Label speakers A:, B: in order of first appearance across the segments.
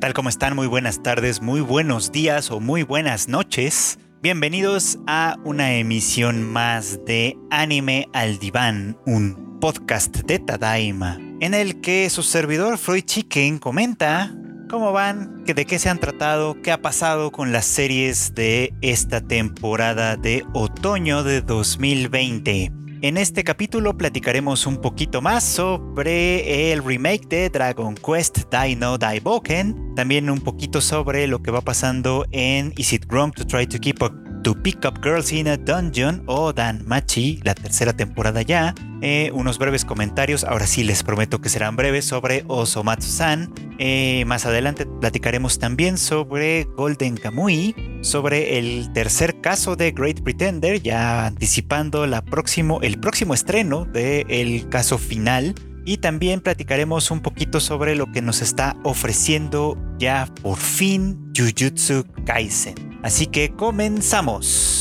A: tal? ¿Cómo están? Muy buenas tardes, muy buenos días o muy buenas noches. Bienvenidos a una emisión más de Anime al Diván, un podcast de Tadaima, en el que su servidor Freud Chicken comenta cómo van, de qué se han tratado, qué ha pasado con las series de esta temporada de otoño de 2020. En este capítulo platicaremos un poquito más sobre el remake de Dragon Quest Dino Daiboken, también un poquito sobre lo que va pasando en Is It Wrong to Try to Keep Up To Pick Up Girls in a Dungeon o Dan Machi, la tercera temporada ya. Eh, unos breves comentarios, ahora sí les prometo que serán breves, sobre Osomatsu-san. Eh, más adelante platicaremos también sobre Golden Kamui, sobre el tercer caso de Great Pretender, ya anticipando el próximo estreno del caso final. Y también platicaremos un poquito sobre lo que nos está ofreciendo ya por fin Jujutsu Kaisen. Así que comenzamos.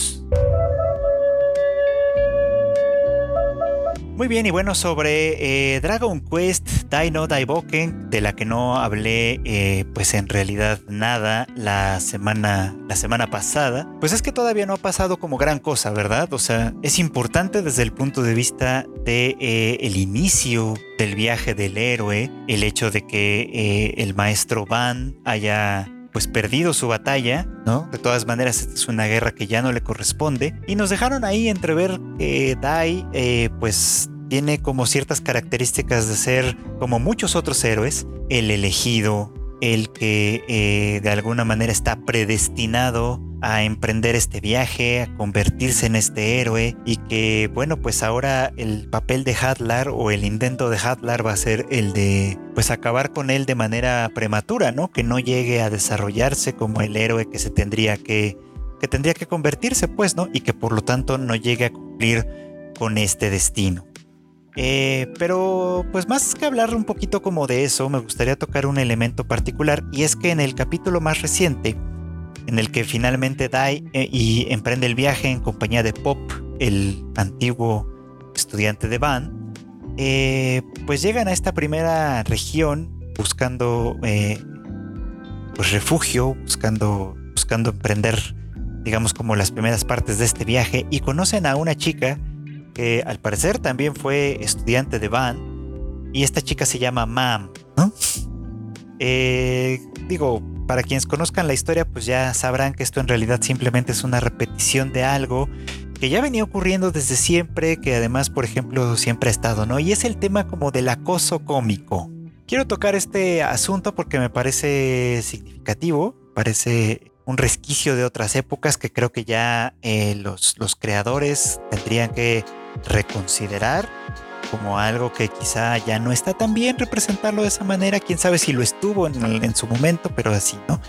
A: Muy bien, y bueno, sobre eh, Dragon Quest Dino Daiboken, de la que no hablé, eh, pues en realidad nada la semana, la semana pasada, pues es que todavía no ha pasado como gran cosa, ¿verdad? O sea, es importante desde el punto de vista de eh, el inicio del viaje del héroe, el hecho de que el maestro Van haya pues perdido su batalla, ¿no? De todas maneras, esta es una guerra que ya no le corresponde. Y nos dejaron ahí entrever que Dai, eh, pues tiene como ciertas características de ser, como muchos otros héroes, el elegido, el que eh, de alguna manera está predestinado a emprender este viaje, a convertirse en este héroe y que bueno pues ahora el papel de Hadlar o el intento de Hadlar va a ser el de pues acabar con él de manera prematura, ¿no? Que no llegue a desarrollarse como el héroe que se tendría que que tendría que convertirse pues, ¿no? Y que por lo tanto no llegue a cumplir con este destino. Eh, pero pues más que hablar un poquito como de eso, me gustaría tocar un elemento particular y es que en el capítulo más reciente, en el que finalmente Dai eh, y emprende el viaje en compañía de Pop, el antiguo estudiante de Van, eh, pues llegan a esta primera región buscando pues refugio, buscando, buscando emprender, digamos como las primeras partes de este viaje y conocen a una chica que al parecer también fue estudiante de Van y esta chica se llama Mam, eh, digo, para quienes conozcan la historia, pues ya sabrán que esto en realidad simplemente es una repetición de algo que ya venía ocurriendo desde siempre, que además, por ejemplo, siempre ha estado, ¿no? Y es el tema como del acoso cómico. Quiero tocar este asunto porque me parece significativo, parece un resquicio de otras épocas que creo que ya eh, los, los creadores tendrían que reconsiderar como algo que quizá ya no está tan bien representarlo de esa manera, quién sabe si lo estuvo en, su momento, pero así, ¿no?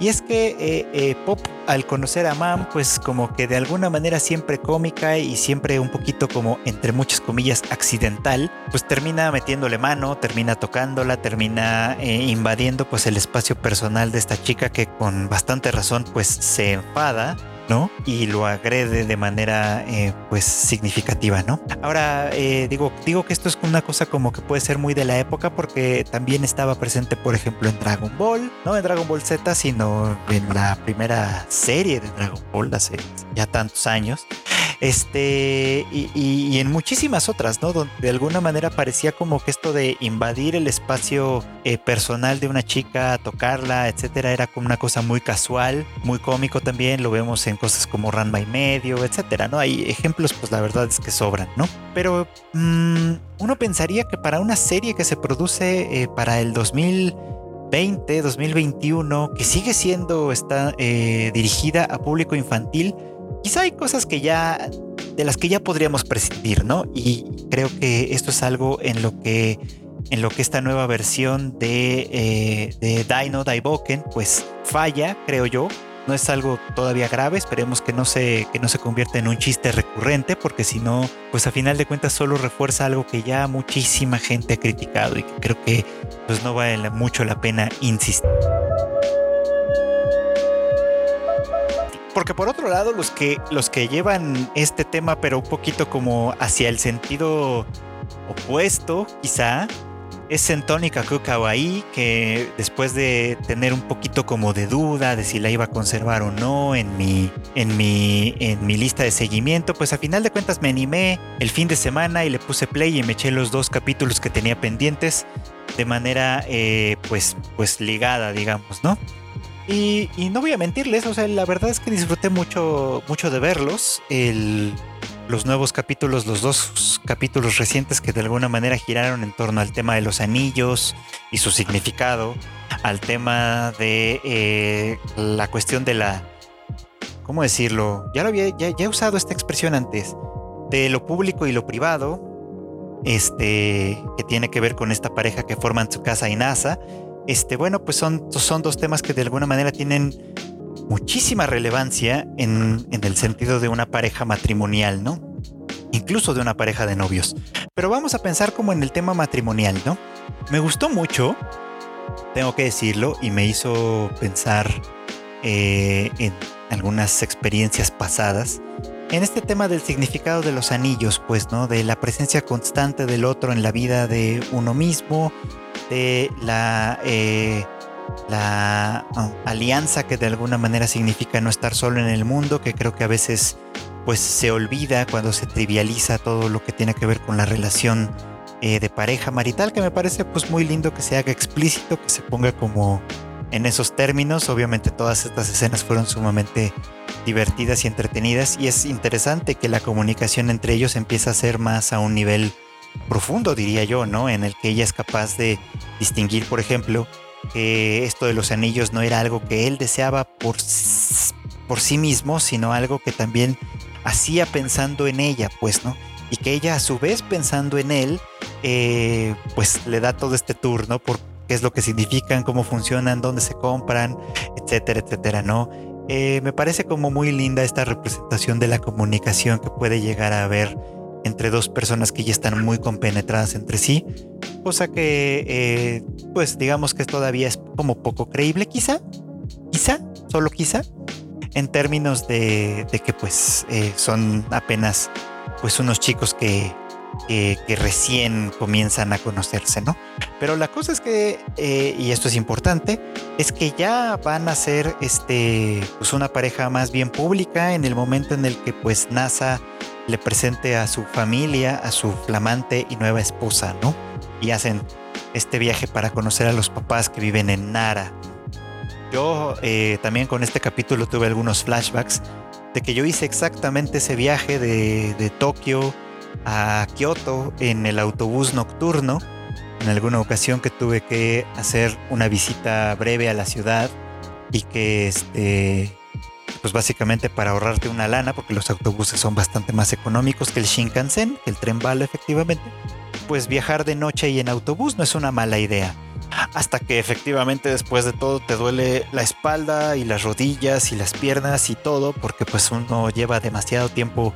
A: Y es que eh, eh, Pop, al conocer a Mam, pues como que de alguna manera siempre cómica y siempre un poquito como, entre muchas comillas, accidental, pues termina metiéndole mano, termina tocándola, termina eh, invadiendo pues el espacio personal de esta chica que con bastante razón pues se enfada ¿no? Y lo agrede de manera eh, pues significativa, ¿no? Ahora eh, digo, digo que esto es una cosa como que puede ser muy de la época porque también estaba presente, por ejemplo, en Dragon Ball, no en Dragon Ball Z, sino en la primera serie de Dragon Ball hace ya tantos años. Este, y, en muchísimas otras, ¿no? Donde de alguna manera parecía como que esto de invadir el espacio eh, personal de una chica, tocarla, etcétera, era como una cosa muy casual, muy cómico también. Lo vemos en cosas como Ranma y medio, etcétera, ¿no? Hay ejemplos, pues la verdad es que sobran, ¿no? Pero mm, uno pensaría que para una serie que se produce eh, para el 2020, 2021, que sigue siendo está, eh, dirigida a público infantil, quizá hay cosas que ya, de las que ya podríamos prescindir, ¿no? Y creo que esto es algo en lo que, en lo que esta nueva versión de, eh, de Dino Daiboken, pues falla, creo yo. No es algo todavía grave, esperemos que no se, que no se convierta en un chiste recurrente, porque si no, pues a final de cuentas solo refuerza algo que ya muchísima gente ha criticado y que creo que pues no vale mucho la pena insistir. Porque por otro lado, los que, los que llevan este tema, pero un poquito como hacia el sentido opuesto, quizá, es en Tony Kawaii que después de tener un poquito como de duda de si la iba a conservar o no en mi, en mi, en mi lista de seguimiento, pues a final de cuentas me animé el fin de semana y le puse play y me eché los dos capítulos que tenía pendientes de manera eh, pues, pues ligada, digamos, ¿no? Y, y, no voy a mentirles, o sea, la verdad es que disfruté mucho, mucho de verlos. El, los nuevos capítulos, los dos capítulos recientes que de alguna manera giraron en torno al tema de los anillos y su significado, al tema de eh, la cuestión de la, ¿cómo decirlo? Ya lo había, ya, he usado esta expresión antes, de lo público y lo privado, este, que tiene que ver con esta pareja que forman su casa y NASA. Este, bueno, pues son, dos temas que de alguna manera tienen muchísima relevancia en, el sentido de una pareja matrimonial, ¿no? Incluso de una pareja de novios. Pero vamos a pensar como en el tema matrimonial, ¿no? Me gustó mucho, tengo que decirlo, y me hizo pensar eh, en algunas experiencias pasadas. En este tema del significado de los anillos, pues, ¿no? De la presencia constante del otro en la vida de uno mismo, de la eh, ah, alianza que de alguna manera significa no estar solo en el mundo, que creo que a veces pues se olvida cuando se trivializa todo lo que tiene que ver con la relación eh, de pareja marital, que me parece pues muy lindo que se haga explícito, que se ponga como en esos términos. Obviamente todas estas escenas fueron sumamente divertidas y entretenidas y es interesante que la comunicación entre ellos empieza a ser más a un nivel profundo, diría yo, ¿no? En el que ella es capaz de distinguir, por ejemplo, que esto de los anillos no era algo que él deseaba por, por sí mismo, sino algo que también hacía pensando en ella, pues, ¿no? Y que ella a su vez pensando en él, eh, pues le da todo este tour, ¿no? Por qué es lo que significan, cómo funcionan, dónde se compran, etcétera, etcétera, ¿no? Eh, me parece como muy linda esta representación de la comunicación que puede llegar a haber entre dos personas que ya están muy compenetradas entre sí, cosa que eh, pues digamos que todavía es como poco creíble quizá, quizá, solo quizá, en términos de, que pues eh, son apenas pues unos chicos que, que, recién comienzan a conocerse, ¿no? Pero la cosa es que, eh, y esto es importante, es que ya van a ser este, pues una pareja más bien pública en el momento en el que pues NASA le presente a su familia, a su flamante y nueva esposa, ¿no? Y hacen este viaje para conocer a los papás que viven en Nara. Yo eh, también con este capítulo tuve algunos flashbacks de que yo hice exactamente ese viaje de, de Tokio a Kioto en el autobús nocturno. En alguna ocasión que tuve que hacer una visita breve a la ciudad y que este pues básicamente para ahorrarte una lana, porque los autobuses son bastante más económicos que el Shinkansen, que el tren bala efectivamente, pues viajar de noche y en autobús no es una mala idea. Hasta que efectivamente después de todo te duele la espalda y las rodillas y las piernas y todo, porque pues uno lleva demasiado tiempo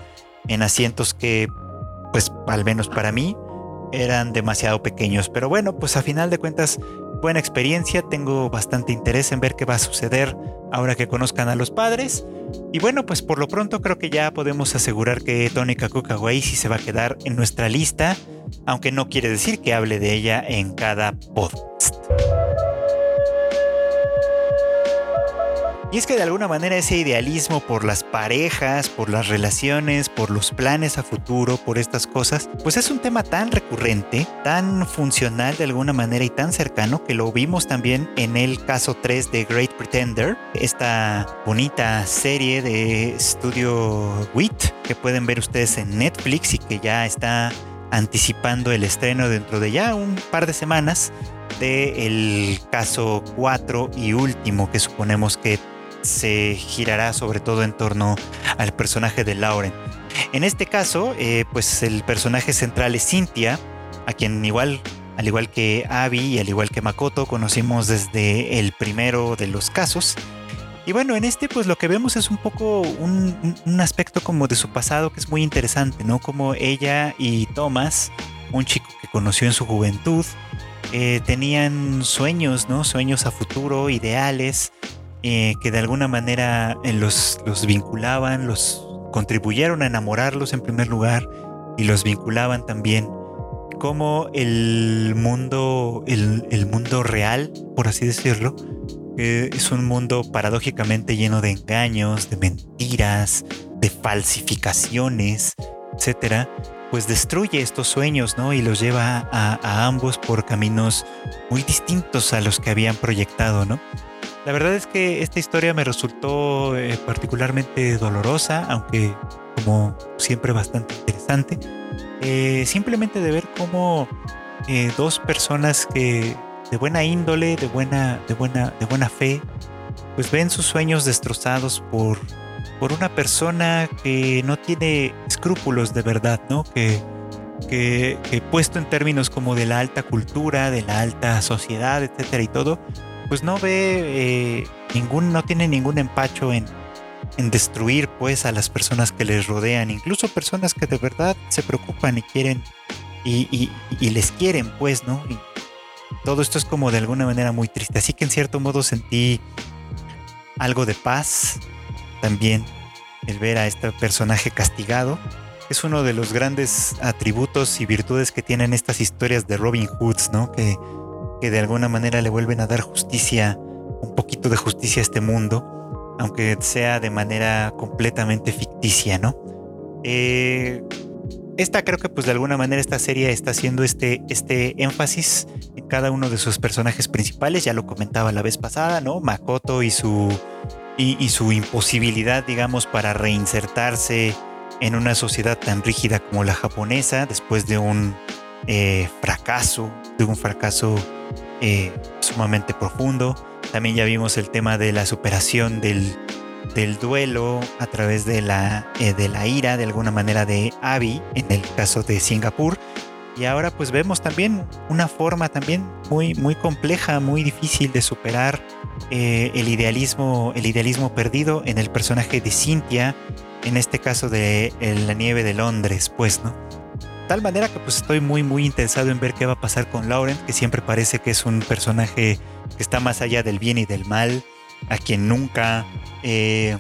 A: en asientos que, pues al menos para mí, eran demasiado pequeños. Pero bueno, pues a final de cuentas buena experiencia, tengo bastante interés en ver qué va a suceder ahora que conozcan a los padres. Y bueno, pues por lo pronto creo que ya podemos asegurar que Tony Kakukawai se va a quedar en nuestra lista, aunque no quiere decir que hable de ella en cada podcast. Y es que de alguna manera ese idealismo por las parejas, por las relaciones, por los planes a futuro, por estas cosas, pues es un tema tan recurrente, tan funcional de alguna manera y tan cercano que lo vimos también en el caso 3 de Great Pretender, esta bonita serie de estudio WIT que pueden ver ustedes en Netflix y que ya está anticipando el estreno dentro de ya un par de semanas del caso 4 y último que suponemos que se girará sobre todo en torno al personaje de Lauren. En este caso, eh, pues el personaje central es Cynthia, a quien igual, al igual que Abby y al igual que Makoto, conocimos desde el primero de los casos. Y bueno, en este pues lo que vemos es un poco un, aspecto como de su pasado que es muy interesante, ¿no? Como ella y Thomas, un chico que conoció en su juventud, eh, tenían sueños, ¿no? Sueños a futuro, ideales, eh, que de alguna manera eh, los, los vinculaban, los contribuyeron a enamorarlos en primer lugar y los vinculaban también cómo el mundo, el, mundo real, por así decirlo, eh, es un mundo paradójicamente lleno de engaños, de mentiras, de falsificaciones, etcétera, pues destruye estos sueños, ¿no? Y los lleva a, ambos por caminos muy distintos a los que habían proyectado, ¿no? La verdad es que esta historia me resultó eh, particularmente dolorosa, aunque como siempre bastante interesante. Eh, simplemente de ver cómo eh, dos personas que de buena índole, de buena, de buena, de buena fe, pues ven sus sueños destrozados por por una persona que no tiene escrúpulos de verdad, ¿no? Que, que, puesto en términos como de la alta cultura, de la alta sociedad, etcétera y todo, pues no ve eh, ningún, no tiene ningún empacho en, en destruir pues a las personas que les rodean, incluso personas que de verdad se preocupan y quieren y, y les quieren pues, ¿no? Y todo esto es como de alguna manera muy triste, así que en cierto modo sentí algo de paz, también el ver a este personaje castigado es uno de los grandes atributos y virtudes que tienen estas historias de Robin Hoods, ¿no? Que, que de alguna manera le vuelven a dar justicia, un poquito de justicia a este mundo, aunque sea de manera completamente ficticia, ¿no? Eh, esta creo que pues de alguna manera esta serie está haciendo este, este énfasis en cada uno de sus personajes principales, ya lo comentaba la vez pasada, ¿no? Makoto y su y, su imposibilidad, digamos, para reinsertarse en una sociedad tan rígida como la japonesa después de un eh, fracaso, de un fracaso eh, sumamente profundo. También ya vimos el tema de la superación del, del duelo a través de la, eh, de la ira, de alguna manera, de Abby, en el caso de Singapur. Y ahora pues vemos también una forma también muy, muy compleja, muy difícil de superar el, idealismo, el idealismo perdido en el personaje de Cynthia, en este caso de La nieve de Londres, pues, ¿no? Tal manera que pues estoy muy muy interesado en ver qué va a pasar con Lauren, que siempre parece que es un personaje que está más allá del bien y del mal, a quien nunca, eh,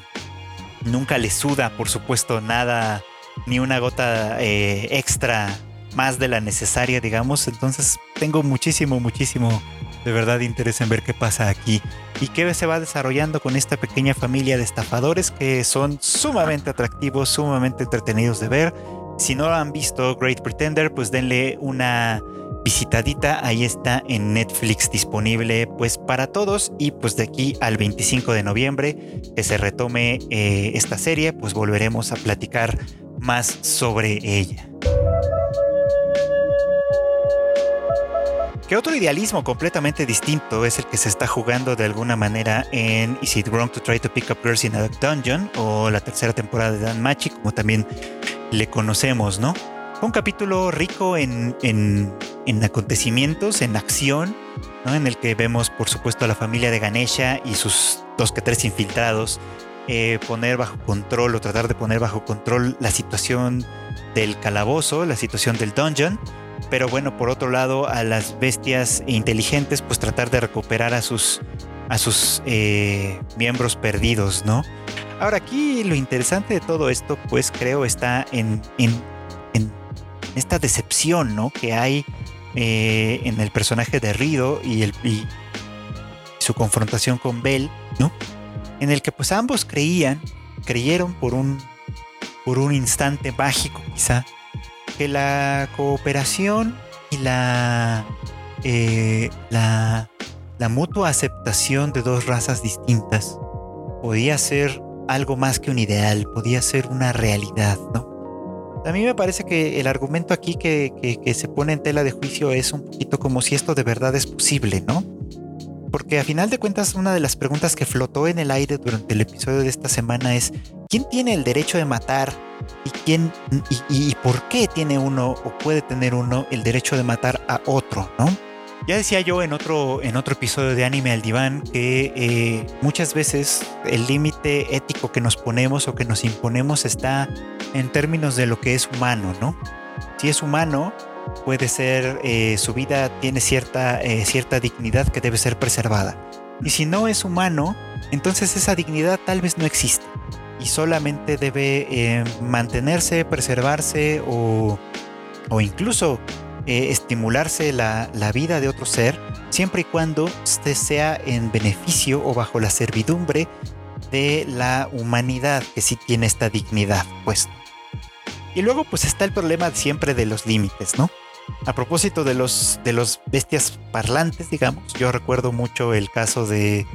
A: nunca le suda, por supuesto, nada, ni una gota eh, extra más de la necesaria, digamos. Entonces tengo muchísimo, muchísimo de verdad interés en ver qué pasa aquí y qué se va desarrollando con esta pequeña familia de estafadores que son sumamente atractivos, sumamente entretenidos de ver. Si no han visto Great Pretender, pues denle una visitadita, ahí está en Netflix disponible pues para todos y pues de aquí al 25 de noviembre que se retome eh, esta serie, pues volveremos a platicar más sobre ella. Que otro idealismo completamente distinto es el que se está jugando de alguna manera en Is It Wrong to Try to Pick Up Girls in a Dungeon o la tercera temporada de Dan Machi, como también le conocemos, ¿no? Un capítulo rico en, acontecimientos, en acción, ¿no? en el que vemos, por supuesto, a la familia de Ganesha y sus dos que tres infiltrados eh, poner bajo control o tratar de poner bajo control la situación del calabozo, la situación del dungeon pero bueno, por otro lado, a las bestias inteligentes, pues tratar de recuperar a sus, a sus eh, miembros perdidos, ¿no? Ahora aquí lo interesante de todo esto, pues creo está en, en, esta decepción, ¿no? Que hay eh, en el personaje de Rido y, el, y su confrontación con Bell, ¿no? En el que pues ambos creían, creyeron por un, por un instante mágico quizá, que la cooperación y la, eh, la, la mutua aceptación de dos razas distintas podía ser algo más que un ideal, podía ser una realidad, ¿no? A mí me parece que el argumento aquí que, que, se pone en tela de juicio es un poquito como si esto de verdad es posible, ¿no? Porque a final de cuentas una de las preguntas que flotó en el aire durante el episodio de esta semana es ¿quién tiene el derecho de matar y quién y, por qué tiene uno o puede tener uno el derecho de matar a otro, ¿no? Ya decía yo en otro, en otro episodio de Anime al Diván que eh, muchas veces el límite ético que nos ponemos o que nos imponemos está en términos de lo que es humano, ¿no? Si es humano, puede ser, eh, su vida tiene cierta, eh, cierta dignidad que debe ser preservada. Y si no es humano, entonces esa dignidad tal vez no existe y solamente debe mantenerse, preservarse o, o incluso eh, estimularse la, la, vida de otro ser, siempre y cuando este sea en beneficio o bajo la servidumbre de la humanidad, que sí tiene esta dignidad, pues. Y luego pues está el problema siempre de los límites, ¿no? A propósito de los, de los bestias parlantes, digamos, yo recuerdo mucho el caso de,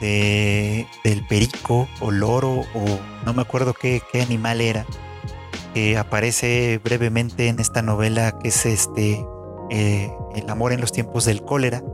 A: del perico o loro o no me acuerdo qué, qué animal era, que aparece brevemente en esta novela que es este eh, El amor en los tiempos del cólera,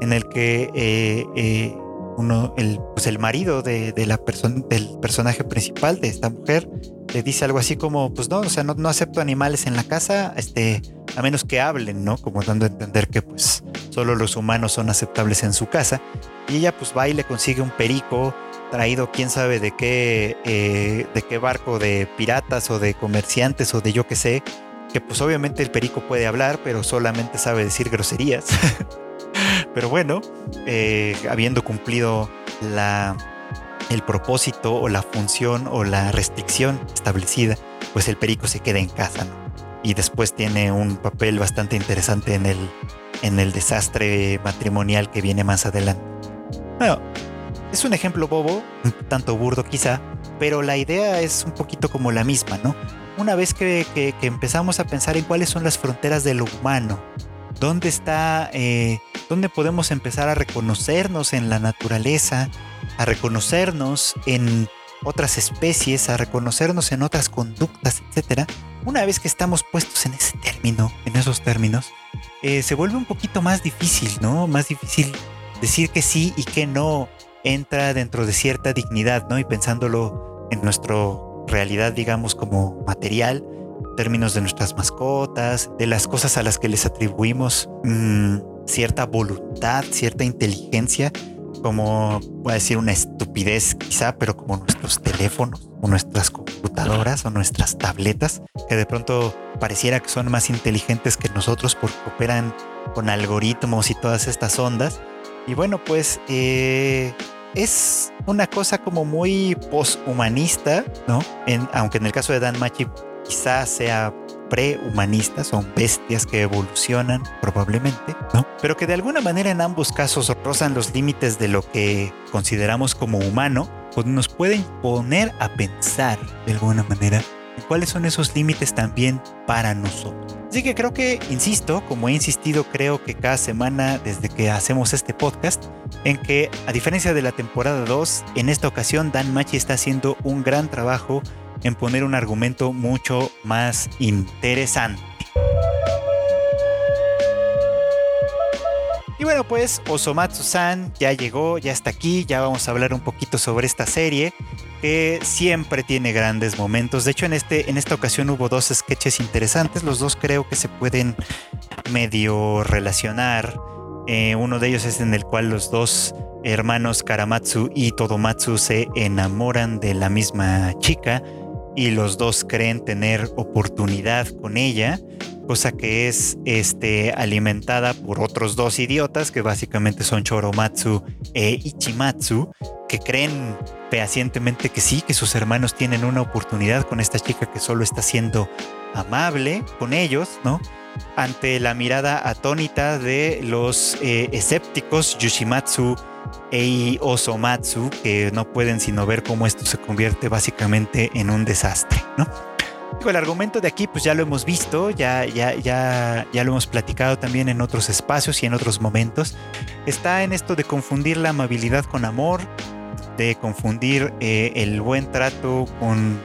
A: en el que eh, eh, uno, el, pues el marido de, la persona, del personaje principal de esta mujer le dice algo así como, pues no, o sea, no, no, acepto animales en la casa, este, a menos que hablen, ¿no? Como dando a entender que pues solo los humanos son aceptables en su casa. Y ella pues va y le consigue un perico traído quién sabe de qué, eh, de qué barco de piratas o de comerciantes o de yo que sé, que pues obviamente el perico puede hablar, pero solamente sabe decir groserías. pero bueno, eh, habiendo cumplido la, el propósito o la función o la restricción establecida, pues el perico se queda en casa, Y después tiene un papel bastante interesante en el, en el desastre matrimonial que viene más adelante. Bueno, es un ejemplo bobo, tanto burdo quizá, pero la idea es un poquito como la misma, ¿no? Una vez que, empezamos a pensar en cuáles son las fronteras de lo humano, dónde está, eh, dónde podemos empezar a reconocernos en la naturaleza, a reconocernos en otras especies, a reconocernos en otras conductas, etc. Una vez que estamos puestos en ese término, en esos términos, eh, se vuelve un poquito más difícil, ¿no? Más difícil decir que sí y que no entra dentro de cierta dignidad, ¿no? Y pensándolo en nuestra realidad, digamos, como material, términos de nuestras mascotas, de las cosas a las que les atribuimos mm, cierta voluntad, cierta inteligencia, como voy a decir una estupidez quizá, pero como nuestros teléfonos o nuestras computadoras o nuestras tabletas, que de pronto pareciera que son más inteligentes que nosotros porque operan con algoritmos y todas estas ondas. Y bueno, pues eh, es una cosa como muy poshumanista, ¿no? aunque en el caso de Dan Machi quizás sea prehumanista, son bestias que evolucionan probablemente, ¿no? Pero que de alguna manera en ambos casos rozan los límites de lo que consideramos como humano, pues nos pueden poner a pensar de alguna manera cuáles son esos límites también para nosotros. Así que creo que, insisto, como he insistido creo que cada semana desde que hacemos este podcast, en que a diferencia de la temporada 2, en esta ocasión Dan Machi está haciendo un gran trabajo en poner un argumento mucho más interesante. Y bueno, pues Osomatsu-san ya llegó, ya está aquí, ya vamos a hablar un poquito sobre esta serie que siempre tiene grandes momentos. De hecho, en, este, en esta ocasión hubo dos sketches interesantes, los dos creo que se pueden medio relacionar. Eh, uno de ellos es en el cual los dos hermanos Karamatsu y Todomatsu se enamoran de la misma chica y los dos creen tener oportunidad con ella, cosa que es este, alimentada por otros dos idiotas que básicamente son Choromatsu e Ichimatsu, que creen fehacientemente que sí, que sus hermanos tienen una oportunidad con esta chica que solo está siendo amable con ellos, ¿no? Ante la mirada atónita de los eh, escépticos Yushimatsu e Osomatsu, que no pueden sino ver cómo esto se convierte básicamente en un desastre, ¿no? El argumento de aquí, pues ya lo hemos visto, ya, ya, ya, lo hemos platicado también en otros espacios y en otros momentos. Está en esto de confundir la amabilidad con amor, de confundir eh, el buen trato con,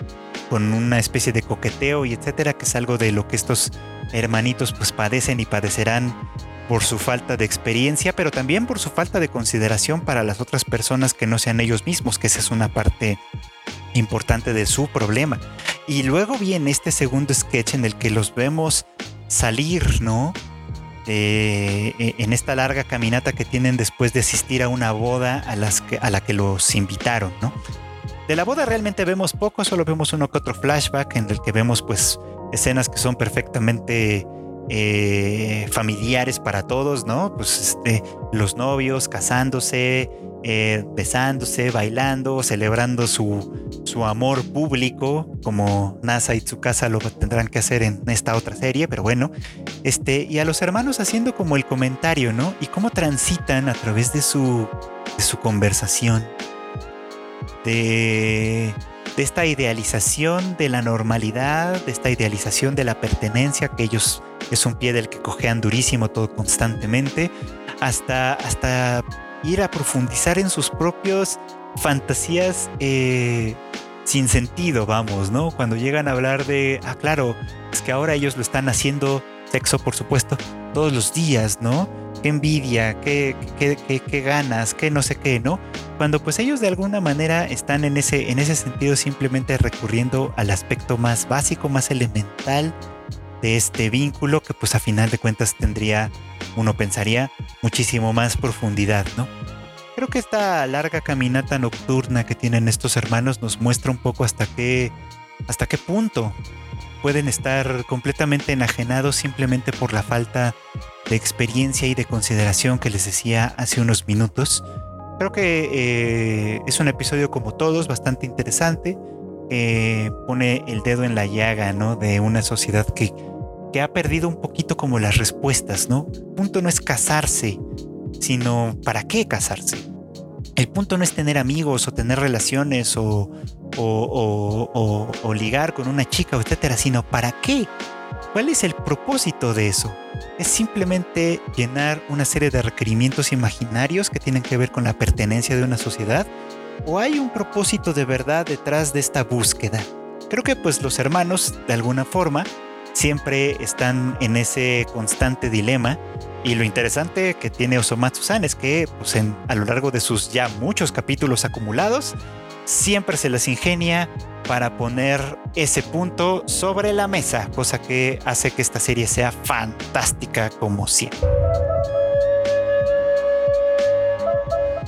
A: con una especie de coqueteo y etcétera, que es algo de lo que estos hermanitos pues padecen y padecerán por su falta de experiencia, pero también por su falta de consideración para las otras personas que no sean ellos mismos, que esa es una parte importante de su problema. Y luego viene este segundo sketch en el que los vemos salir, ¿no? Eh, en esta larga caminata que tienen después de asistir a una boda a, las a la que los invitaron, ¿no? De la boda realmente vemos poco, solo vemos uno que otro flashback en el que vemos pues escenas que son perfectamente eh, familiares para todos, ¿no? Pues este, los novios casándose, eh, besándose, bailando, celebrando su, su amor público, como Nasa y Tsukasa lo tendrán que hacer en esta otra serie, pero bueno, este, y a los hermanos haciendo como el comentario, ¿no? Y cómo transitan a través de su, de su conversación, de, de esta idealización de la normalidad, de esta idealización de la pertenencia, que ellos es un pie del que cojean durísimo todo constantemente, hasta, hasta ir a profundizar en sus propios fantasías eh, sin sentido, vamos, ¿no? Cuando llegan a hablar de, ah, claro, es que ahora ellos lo están haciendo, sexo por supuesto, todos los días, ¿no? Qué envidia, qué, qué, qué, ganas, qué no sé qué, ¿no? Cuando pues ellos de alguna manera están en ese, en ese sentido simplemente recurriendo al aspecto más básico, más elemental de este vínculo que pues a final de cuentas tendría, uno pensaría, muchísimo más profundidad, ¿no? Creo que esta larga caminata nocturna que tienen estos hermanos nos muestra un poco hasta qué, hasta qué punto pueden estar completamente enajenados simplemente por la falta de experiencia y de consideración que les decía hace unos minutos. Creo que eh, es un episodio como todos, bastante interesante. pone el dedo en la llaga, ¿no? De una sociedad que que ha perdido un poquito como las respuestas, ¿no? El punto no es casarse, sino ¿para qué casarse? El punto no es tener amigos o tener relaciones o, ligar con una chica, etcétera, sino ¿para qué? ¿Cuál es el propósito de eso? ¿Es simplemente llenar una serie de requerimientos imaginarios que tienen que ver con la pertenencia de una sociedad? ¿O hay un propósito de verdad detrás de esta búsqueda? Creo que pues los hermanos, de alguna forma, siempre están en ese constante dilema. Y lo interesante que tiene Osomatsu-san es que pues a lo largo de sus ya muchos capítulos acumulados, siempre se les ingenia para poner ese punto sobre la mesa, cosa que hace que esta serie sea fantástica como siempre.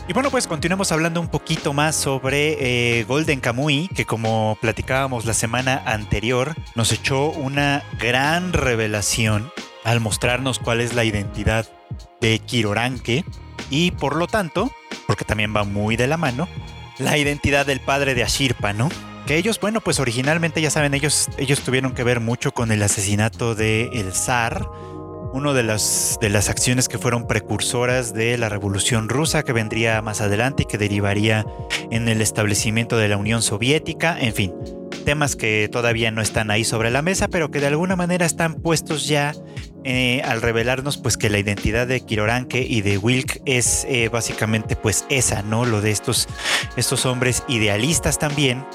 A: Y bueno, pues continuemos hablando un poquito más sobre eh, Golden Kamui, que como platicábamos la semana anterior, nos echó una gran revelación al mostrarnos cuál es la identidad de Kiroranke y por lo tanto, porque también va muy de la mano, la identidad del padre de Ashirpa, ¿no? Que ellos, bueno, pues originalmente ya saben, ellos, ellos tuvieron que ver mucho con el asesinato de el zar, una de las, de las acciones que fueron precursoras de la Revolución Rusa que vendría más adelante y que derivaría en el establecimiento de la Unión Soviética, en fin, temas que todavía no están ahí sobre la mesa, pero que de alguna manera están puestos ya eh, al revelarnos pues que la identidad de Kiroranke y de Wilk es eh, básicamente pues esa, ¿no? Lo de estos, estos hombres idealistas también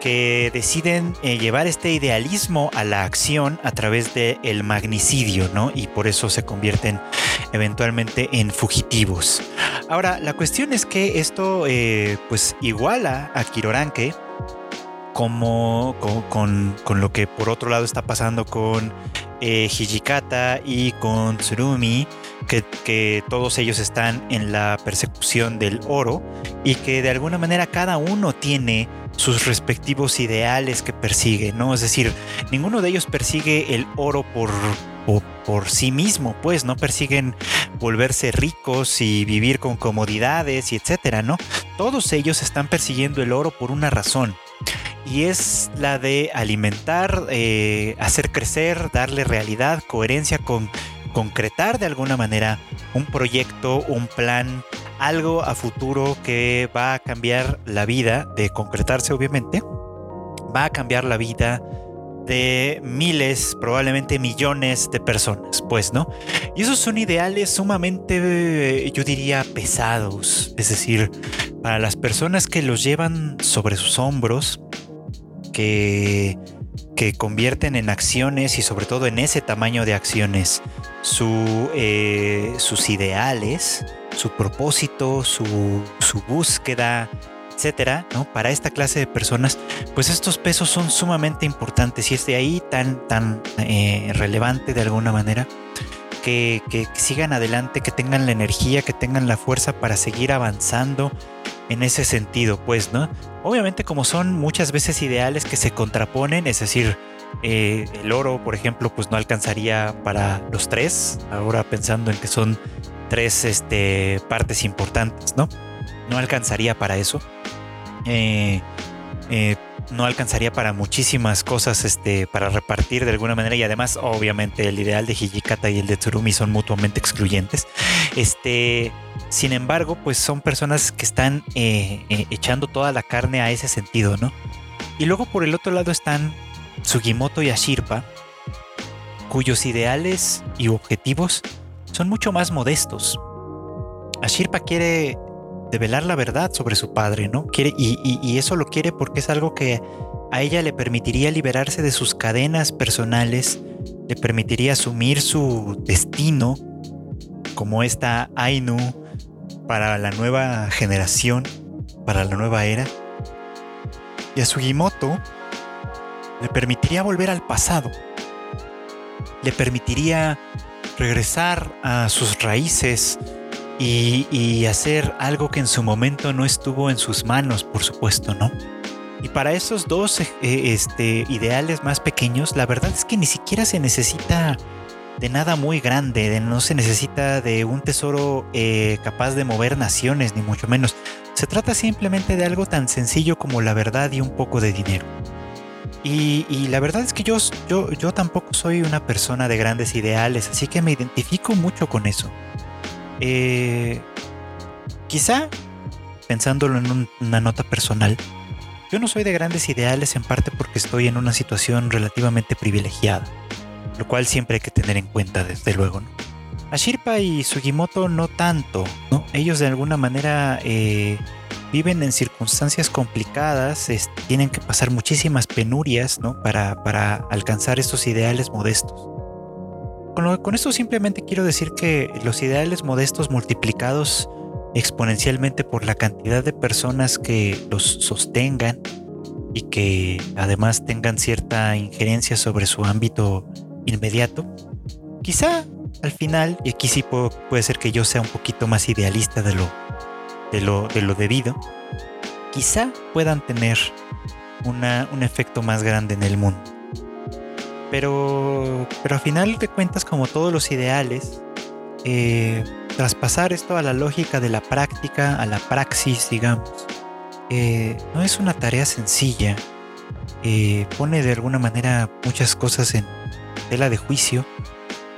A: que deciden eh, llevar este idealismo a la acción a través del el magnicidio, ¿no? Y por eso se convierten eventualmente en fugitivos. Ahora, la cuestión es que esto pues iguala a Kiroranke como con, con, lo que por otro lado está pasando con eh, Hijikata y con Tsurumi, que, todos ellos están en la persecución del oro y que de alguna manera cada uno tiene sus respectivos ideales que persigue, ¿no? Es decir, ninguno de ellos persigue el oro por, por, sí mismo, pues, no persiguen volverse ricos y vivir con comodidades y etcétera, ¿no? Todos ellos están persiguiendo el oro por una razón. Y es la de alimentar, eh, hacer crecer, darle realidad, coherencia con concretar de alguna manera un proyecto, un plan, algo a futuro que va a cambiar la vida, de concretarse obviamente, va a cambiar la vida de miles, probablemente millones de personas, pues, ¿no? Y esos son ideales sumamente, yo diría, pesados, es decir, para las personas que los llevan sobre sus hombros, que, que convierten en acciones y sobre todo en ese tamaño de acciones su, eh, sus ideales, su propósito, su, su búsqueda, etcétera, ¿no? Para esta clase de personas, pues estos pesos son sumamente importantes y es de ahí tan, eh, relevante de alguna manera que, que, sigan adelante, que tengan la energía, que tengan la fuerza para seguir avanzando, en ese sentido, pues, ¿no? Obviamente como son muchas veces ideales que se contraponen, es decir, eh, el oro, por ejemplo, pues no alcanzaría para los tres, ahora pensando en que son tres este, partes importantes, ¿no? No alcanzaría para eso. Eh, eh, no alcanzaría para muchísimas cosas este, para repartir de alguna manera y además obviamente el ideal de Hijikata y el de Tsurumi son mutuamente excluyentes. Este, sin embargo, pues son personas que están eh, eh, echando toda la carne a ese sentido, ¿no? Y luego por el otro lado están Sugimoto y Ashirpa, cuyos ideales y objetivos son mucho más modestos. Ashirpa quiere develar la verdad sobre su padre, ¿no? Quiere, y, eso lo quiere porque es algo que a ella le permitiría liberarse de sus cadenas personales, le permitiría asumir su destino como esta Ainu para la nueva generación, para la nueva era. Y a Sugimoto le permitiría volver al pasado, le permitiría regresar a sus raíces, y, hacer algo que en su momento no estuvo en sus manos, por supuesto, ¿no? Y para esos dos eh, este, ideales más pequeños, la verdad es que ni siquiera se necesita de nada muy grande, no se necesita de un tesoro eh, capaz de mover naciones, ni mucho menos. Se trata simplemente de algo tan sencillo como la verdad y un poco de dinero. Y, y, la verdad es que yo, yo, yo tampoco soy una persona de grandes ideales, así que me identifico mucho con eso. Eh, quizá, pensándolo en una nota personal, yo no soy de grandes ideales en parte porque estoy en una situación relativamente privilegiada, lo cual siempre hay que tener en cuenta, desde luego. ¿no? Ashirpa y Sugimoto no tanto, ¿no? Ellos de alguna manera eh, viven en circunstancias complicadas, tienen que pasar muchísimas penurias, ¿no? Para, para alcanzar estos ideales modestos. Con, esto simplemente quiero decir que los ideales modestos multiplicados exponencialmente por la cantidad de personas que los sostengan y que además tengan cierta injerencia sobre su ámbito inmediato, quizá al final, y aquí sí puede ser que yo sea un poquito más idealista de lo, de lo, de lo debido, quizá puedan tener un efecto más grande en el mundo. Pero, pero a final de cuentas, como todos los ideales, eh, traspasar esto a la lógica de la práctica, a la praxis, digamos, eh, no es una tarea sencilla. Eh, pone de alguna manera muchas cosas en tela de juicio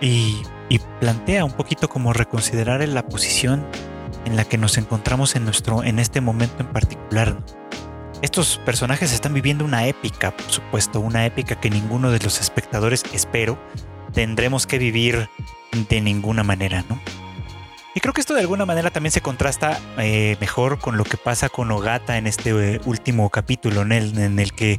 A: y, y, plantea un poquito como reconsiderar la posición en la que nos encontramos en, nuestro, en este momento en particular. Estos personajes están viviendo una épica, por supuesto, una épica que ninguno de los espectadores, espero, tendremos que vivir de ninguna manera, ¿no? Y creo que esto de alguna manera también se contrasta eh, mejor con lo que pasa con Ogata en este eh, último capítulo, en el, en el que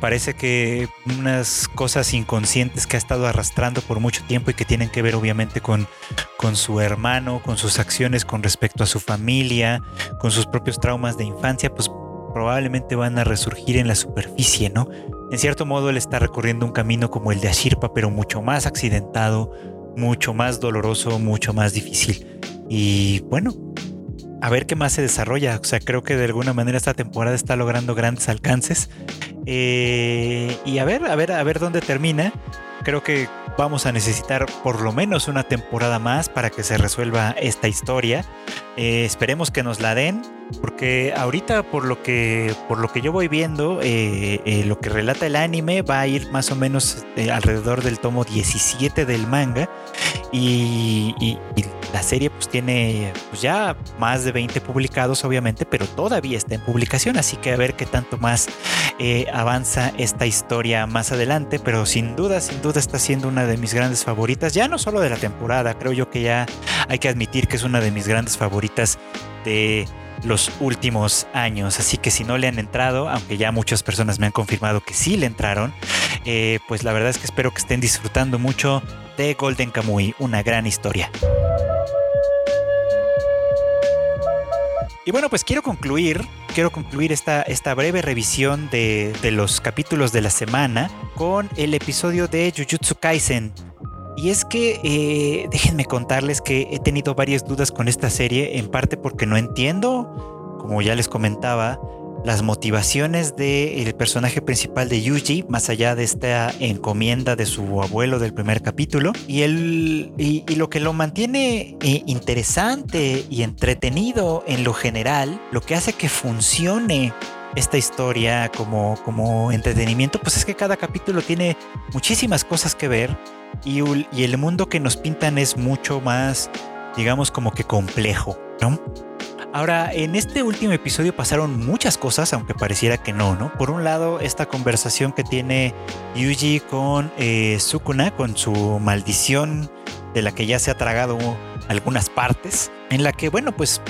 A: parece que unas cosas inconscientes que ha estado arrastrando por mucho tiempo y que tienen que ver obviamente con, con su hermano, con sus acciones con respecto a su familia, con sus propios traumas de infancia, pues probablemente van a resurgir en la superficie, ¿no? En cierto modo él está recorriendo un camino como el de Ashirpa, pero mucho más accidentado, mucho más doloroso, mucho más difícil. Y bueno, a ver qué más se desarrolla. O sea, creo que de alguna manera esta temporada está logrando grandes alcances. Eh, y a ver, a ver, a ver dónde termina. Creo que vamos a necesitar por lo menos una temporada más para que se resuelva esta historia. Eh, esperemos que nos la den, porque ahorita por lo que, por lo que yo voy viendo, eh, eh, lo que relata el anime va a ir más o menos alrededor del tomo 17 del manga y, la serie pues tiene pues ya más de 20 publicados obviamente, pero todavía está en publicación, así que a ver qué tanto más avanza esta historia más adelante, pero sin duda, sin duda está siendo una de mis grandes favoritas, ya no solo de la temporada, creo yo que ya hay que admitir que es una de mis grandes favoritas de los últimos años. Así que si no le han entrado, aunque ya muchas personas me han confirmado que sí le entraron, eh, pues la verdad es que espero que estén disfrutando mucho de Golden Kamuy, una gran historia. Y bueno, pues quiero concluir, quiero concluir esta, esta breve revisión de, de los capítulos de la semana con el episodio de Jujutsu Kaisen. Y es que déjenme contarles que he tenido varias dudas con esta serie, en parte porque no entiendo como ya les comentaba, las motivaciones del personaje principal de Yuji, más allá de esta encomienda de su abuelo del primer capítulo, y, el, y, lo que lo mantiene eh, interesante y entretenido en lo general, lo que hace que funcione esta historia como, como entretenimiento, pues es que cada capítulo tiene muchísimas cosas que ver y, y el mundo que nos pintan es mucho más, digamos, como que complejo, ¿no? Ahora, en este último episodio pasaron muchas cosas, aunque pareciera que no, ¿no? Por un lado, esta conversación que tiene Yuji con eh, Sukuna, con su maldición de la que ya se ha tragado algunas partes, en la que, bueno, pues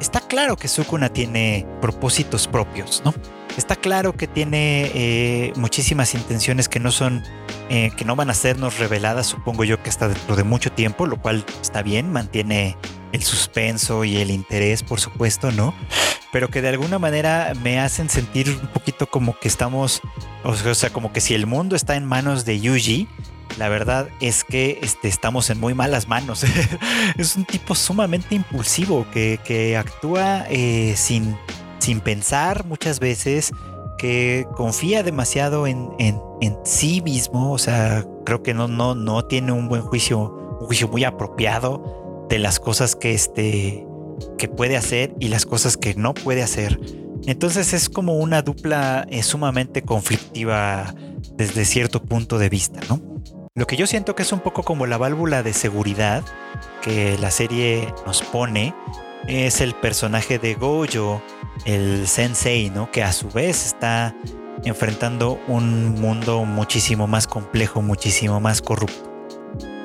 A: está claro que Sukuna tiene propósitos propios, ¿no? Está claro que tiene eh, muchísimas intenciones que no son, eh, que no van a sernos reveladas, supongo yo que hasta dentro de mucho tiempo, lo cual está bien, mantiene el suspenso y el interés, por supuesto, ¿no? Pero que de alguna manera me hacen sentir un poquito como que estamos, o sea, como que si el mundo está en manos de Yuji, la verdad es que este, estamos en muy malas manos. es un tipo sumamente impulsivo que, actúa eh, sin, sin pensar muchas veces, que confía demasiado en, en, en, sí mismo, o sea, creo que no, no, no tiene un buen juicio, un juicio muy apropiado de las cosas que este que puede hacer y las cosas que no puede hacer. Entonces es como una dupla eh, sumamente conflictiva desde cierto punto de vista, ¿no? Lo que yo siento que es un poco como la válvula de seguridad que la serie nos pone es el personaje de Gojo, el sensei, ¿no? Que a su vez está enfrentando un mundo muchísimo más complejo, muchísimo más corrupto.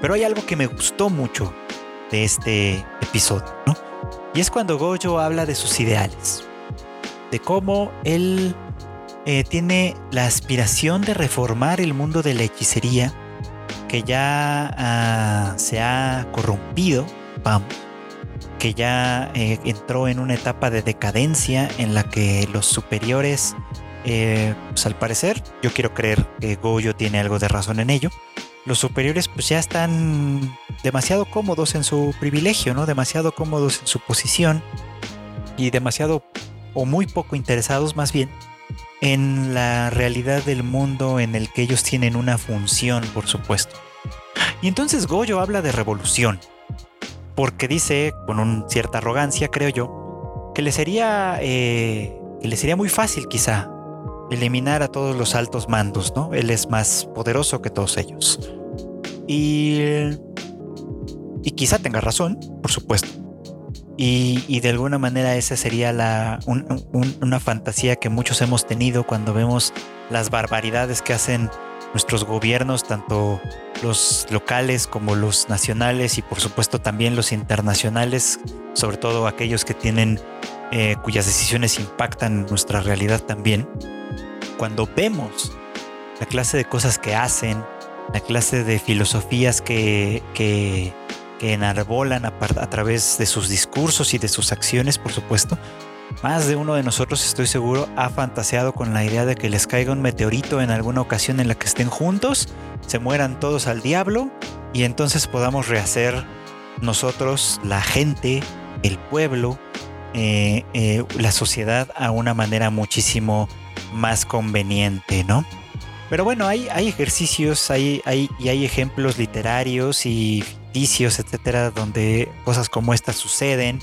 A: Pero hay algo que me gustó mucho este episodio. Y es cuando Gojo habla de sus ideales, de cómo él eh, tiene la aspiración de reformar el mundo de la hechicería, que ya ah, se ha corrompido, vamos, que ya eh, entró en una etapa de decadencia en la que los superiores, eh, pues al parecer, yo quiero creer que Goyo tiene algo de razón en ello, los superiores pues ya están demasiado cómodos en su privilegio, ¿no? Demasiado cómodos en su posición y demasiado o muy poco interesados más bien en la realidad del mundo en el que ellos tienen una función, por supuesto. Y entonces Goyo habla de revolución, porque dice, con una cierta arrogancia, creo yo, que le sería, eh, que le sería muy fácil quizá eliminar a todos los altos mandos, ¿no? Él es más poderoso que todos ellos. Y, y quizá tenga razón, por supuesto. Y, de alguna manera esa sería la, una fantasía que muchos hemos tenido cuando vemos las barbaridades que hacen nuestros gobiernos, tanto los locales como los nacionales y por supuesto también los internacionales, sobre todo aquellos que tienen eh, cuyas decisiones impactan nuestra realidad también cuando vemos la clase de cosas que hacen, la clase de filosofías que, que, enarbolan a, través de sus discursos y de sus acciones, por supuesto, más de uno de nosotros, estoy seguro, ha fantaseado con la idea de que les caiga un meteorito en alguna ocasión en la que estén juntos, se mueran todos al diablo y entonces podamos rehacer nosotros, la gente, el pueblo, eh, eh, la sociedad a una manera muchísimo más conveniente, ¿no? Pero bueno, hay, hay ejercicios hay, hay, y hay ejemplos literarios y ficticios, etcétera, donde cosas como estas suceden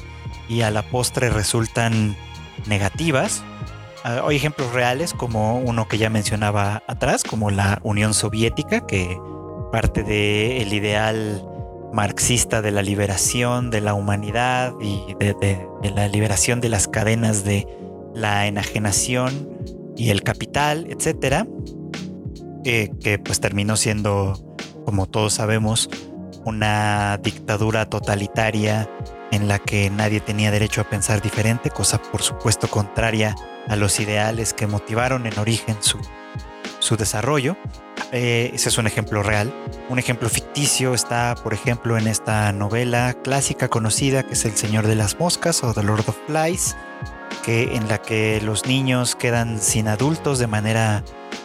A: y a la postre resultan negativas. Ah, hay ejemplos reales, como uno que ya mencionaba atrás, como la Unión Soviética, que parte del ideal marxista de la liberación de la humanidad y de la liberación de las cadenas de la enajenación y el capital, etcétera, eh, que pues terminó siendo, como todos sabemos, una dictadura totalitaria en la que nadie tenía derecho a pensar diferente, cosa por supuesto contraria a los ideales que motivaron en origen su, su desarrollo. Eh, ese es un ejemplo real. Un ejemplo ficticio está, por ejemplo, en esta novela clásica conocida que es El Señor de las Moscas o The Lord of Flies, que, en la que los niños quedan sin adultos de manera,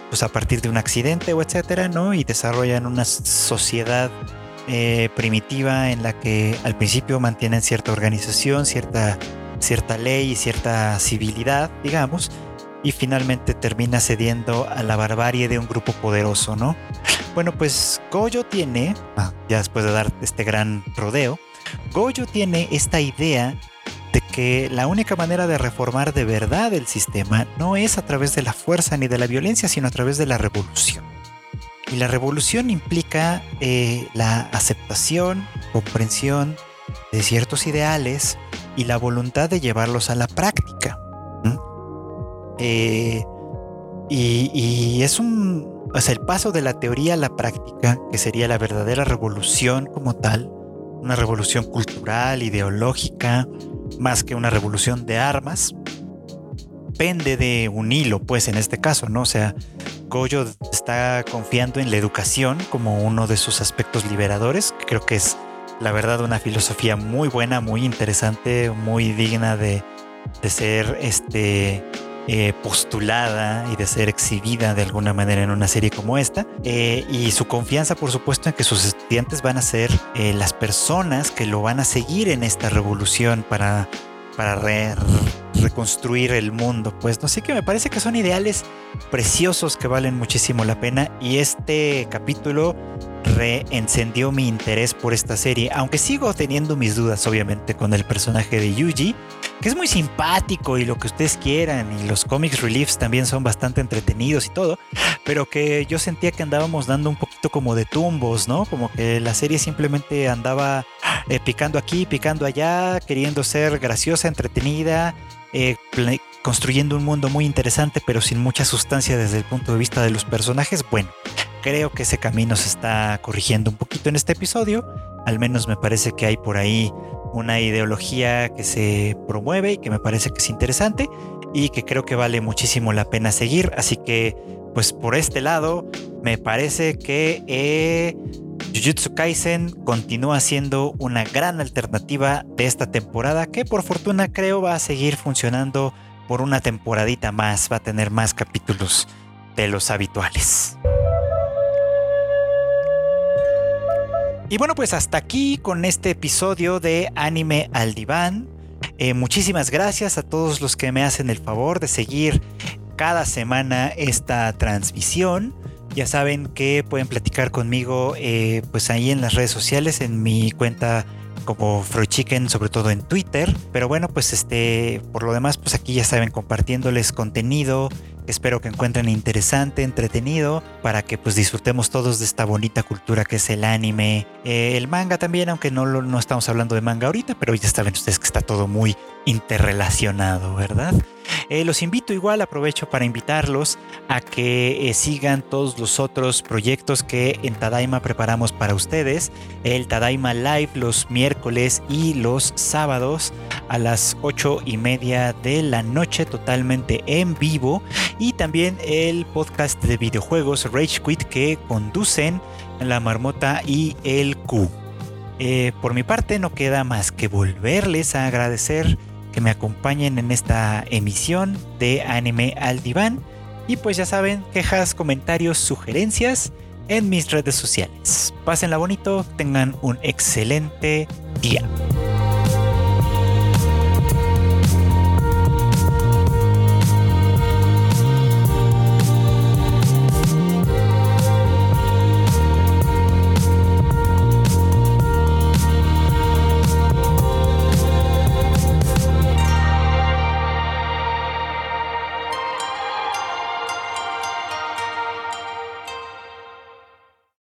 A: pues a partir de un accidente o etcétera, ¿no? Y desarrollan una sociedad eh, primitiva en la que al principio mantienen cierta organización, cierta cierta ley y cierta civilidad, digamos, y finalmente termina cediendo a la barbarie de un grupo poderoso, ¿no? Bueno, pues Goyo tiene, ah, ya después de dar este gran rodeo, Goyo tiene esta idea de que la única manera de reformar de verdad el sistema no es a través de la fuerza ni de la violencia, sino a través de la revolución. Y la revolución implica eh, la aceptación, comprensión de ciertos ideales y la voluntad de llevarlos a la práctica. Eh, y, es un, el paso de la teoría a la práctica, que sería la verdadera revolución como tal, una revolución cultural, ideológica, más que una revolución de armas, pende de un hilo, pues en este caso, ¿no? O sea, Goyo está confiando en la educación como uno de sus aspectos liberadores, que creo que es la verdad una filosofía muy buena, muy interesante, muy digna de, ser este, eh, postulada y de ser exhibida de alguna manera en una serie como esta. Eh, y su confianza, por supuesto, en que sus estudiantes van a ser eh, las personas que lo van a seguir en esta revolución para, para reconstruir el mundo. Pues no sé que me parece que son ideales preciosos que valen muchísimo la pena y este capítulo reencendió mi interés por esta serie, aunque sigo teniendo mis dudas obviamente con el personaje de Yuji, que es muy simpático y lo que ustedes quieran y los comics reliefs también son bastante entretenidos y todo, pero que yo sentía que andábamos dando un poquito como de tumbos, ¿no? Como que la serie simplemente andaba eh, picando aquí, picando allá, queriendo ser graciosa, entretenida eh, construyendo un mundo muy interesante, pero sin mucha sustancia desde el punto de vista de los personajes, bueno, creo que ese camino se está corrigiendo un poquito en este episodio. Al menos me parece que hay por ahí una ideología que se promueve y que me parece que es interesante y que creo que vale muchísimo la pena seguir. Así que, pues por este lado, me parece que eh, Jujutsu Kaisen continúa siendo una gran alternativa de esta temporada que por fortuna creo va a seguir funcionando por una temporadita más, va a tener más capítulos de los habituales. Y bueno, pues hasta aquí con este episodio de Anime al Diván. Eh, muchísimas gracias a todos los que me hacen el favor de seguir cada semana esta transmisión. Ya saben que pueden platicar conmigo eh, pues ahí en las redes sociales, en mi cuenta como Freud Chicken, sobre todo en Twitter. Pero bueno, pues este, por lo demás, pues aquí ya saben, compartiéndoles contenido. Espero que encuentren interesante, entretenido, para que pues disfrutemos todos de esta bonita cultura que es el anime, eh, el manga también, aunque no, no estamos hablando de manga ahorita, pero ya saben ustedes que está todo muy interrelacionado, ¿verdad? Eh, los invito igual, aprovecho para invitarlos a que eh, sigan todos los otros proyectos que en Tadaima preparamos para ustedes. El Tadaima Live los miércoles y los sábados a las 8 y media de la noche totalmente en vivo. Y también el podcast de videojuegos Rage Quit que conducen la marmota y el Q. Eh, por mi parte no queda más que volverles a agradecer que me acompañen en esta emisión de Anime al Diván. Y pues ya saben, quejas, comentarios, sugerencias en mis redes sociales. Pásenla bonito, tengan un excelente día.